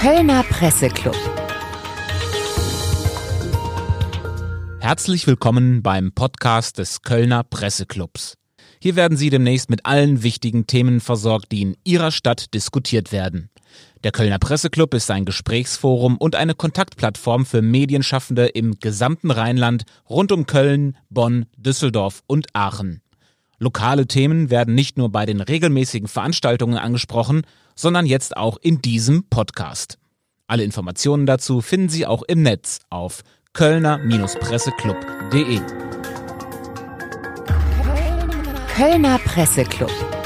Kölner Presseclub. Herzlich willkommen beim Podcast des Kölner Presseclubs. Hier werden Sie demnächst mit allen wichtigen Themen versorgt, die in Ihrer Stadt diskutiert werden. Der Kölner Presseclub ist ein Gesprächsforum und eine Kontaktplattform für Medienschaffende im gesamten Rheinland rund um Köln, Bonn, Düsseldorf und Aachen. Lokale Themen werden nicht nur bei den regelmäßigen Veranstaltungen angesprochen, sondern jetzt auch in diesem Podcast. Alle Informationen dazu finden Sie auch im Netz auf kölner-presseclub.de. Kölner Presseclub.